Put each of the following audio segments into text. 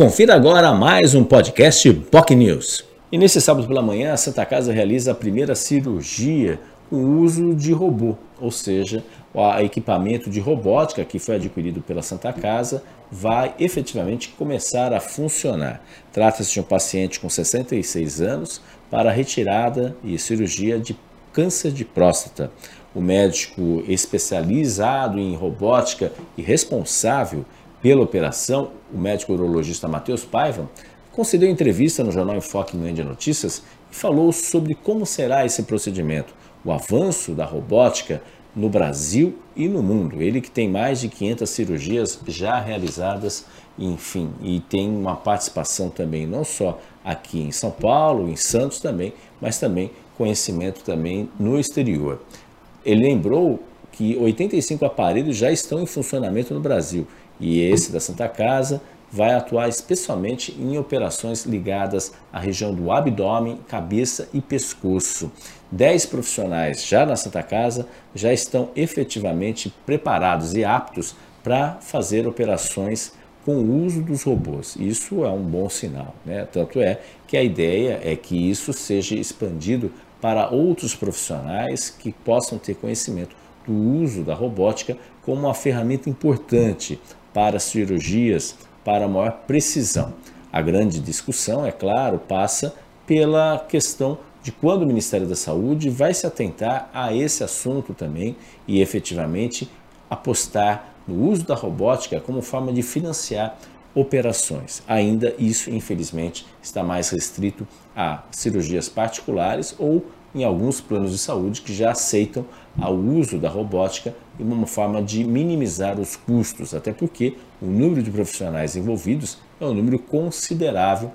Confira agora mais um podcast POC News. E nesse sábado pela manhã, a Santa Casa realiza a primeira cirurgia com uso de robô, ou seja, o equipamento de robótica que foi adquirido pela Santa Casa vai efetivamente começar a funcionar. Trata-se de um paciente com 66 anos para retirada e cirurgia de câncer de próstata. O médico especializado em robótica e responsável pela operação, o médico urologista Matheus Paiva, concedeu entrevista no jornal Enfoque Manhã de Notícias e falou sobre como será esse procedimento, o avanço da robótica no Brasil e no mundo. Ele que tem mais de 500 cirurgias já realizadas, enfim, e tem uma participação também não só aqui em São Paulo, em Santos também, mas também conhecimento também no exterior. Ele lembrou que 85 aparelhos já estão em funcionamento no Brasil e esse da Santa Casa vai atuar especialmente em operações ligadas à região do abdômen, cabeça e pescoço. Dez profissionais já na Santa Casa já estão efetivamente preparados e aptos para fazer operações com o uso dos robôs. Isso é um bom sinal, né? Tanto é que a ideia é que isso seja expandido para outros profissionais que possam ter conhecimento do uso da robótica como uma ferramenta importante para cirurgias para maior precisão. A grande discussão, é claro, passa pela questão de quando o Ministério da Saúde vai se atentar a esse assunto também e efetivamente apostar no uso da robótica como forma de financiar operações. Ainda isso, infelizmente, está mais restrito a cirurgias particulares ou em alguns planos de saúde que já aceitam o uso da robótica como uma forma de minimizar os custos, até porque o número de profissionais envolvidos é um número considerável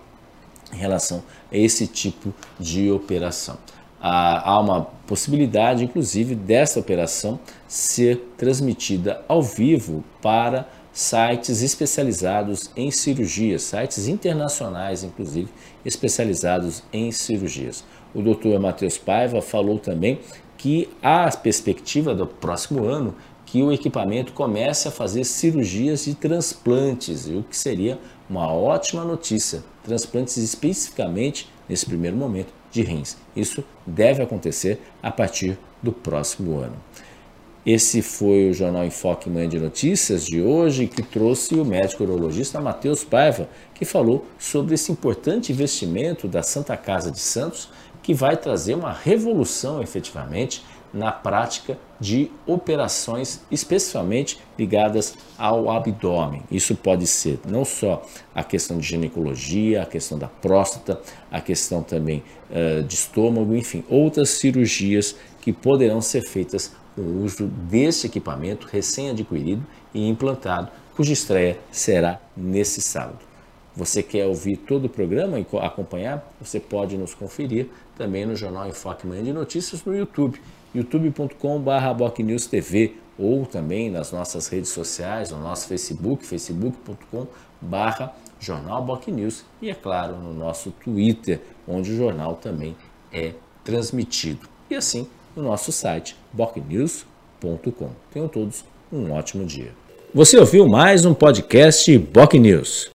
em relação a esse tipo de operação. Há uma possibilidade, inclusive, dessa operação ser transmitida ao vivo para sites especializados em cirurgias, sites internacionais, inclusive, especializados em cirurgias. O doutor Matheus Paiva falou também que há a perspectiva do próximo ano que o equipamento comece a fazer cirurgias de transplantes, o que seria uma ótima notícia. Transplantes especificamente, nesse primeiro momento, de rins. Isso deve acontecer a partir do próximo ano. Esse foi o Jornal Enfoque Manhã de Notícias de hoje, que trouxe o médico urologista Matheus Paiva, que falou sobre esse importante investimento da Santa Casa de Santos, que vai trazer uma revolução efetivamente na prática de operações especialmente ligadas ao abdômen. Isso pode ser não só a questão de ginecologia, a questão da próstata, a questão também uh, de estômago, enfim, outras cirurgias que poderão ser feitas com o uso desse equipamento recém-adquirido e implantado, cuja estreia será nesse sábado. Você quer ouvir todo o programa e acompanhar? Você pode nos conferir também no Jornal Enfoque Manhã de Notícias no YouTube, youtube.com.br TV ou também nas nossas redes sociais, no nosso Facebook, facebook.com.br Jornal News e, é claro, no nosso Twitter, onde o jornal também é transmitido. E assim, no nosso site, bocnews.com. Tenham todos um ótimo dia. Você ouviu mais um podcast Boc News.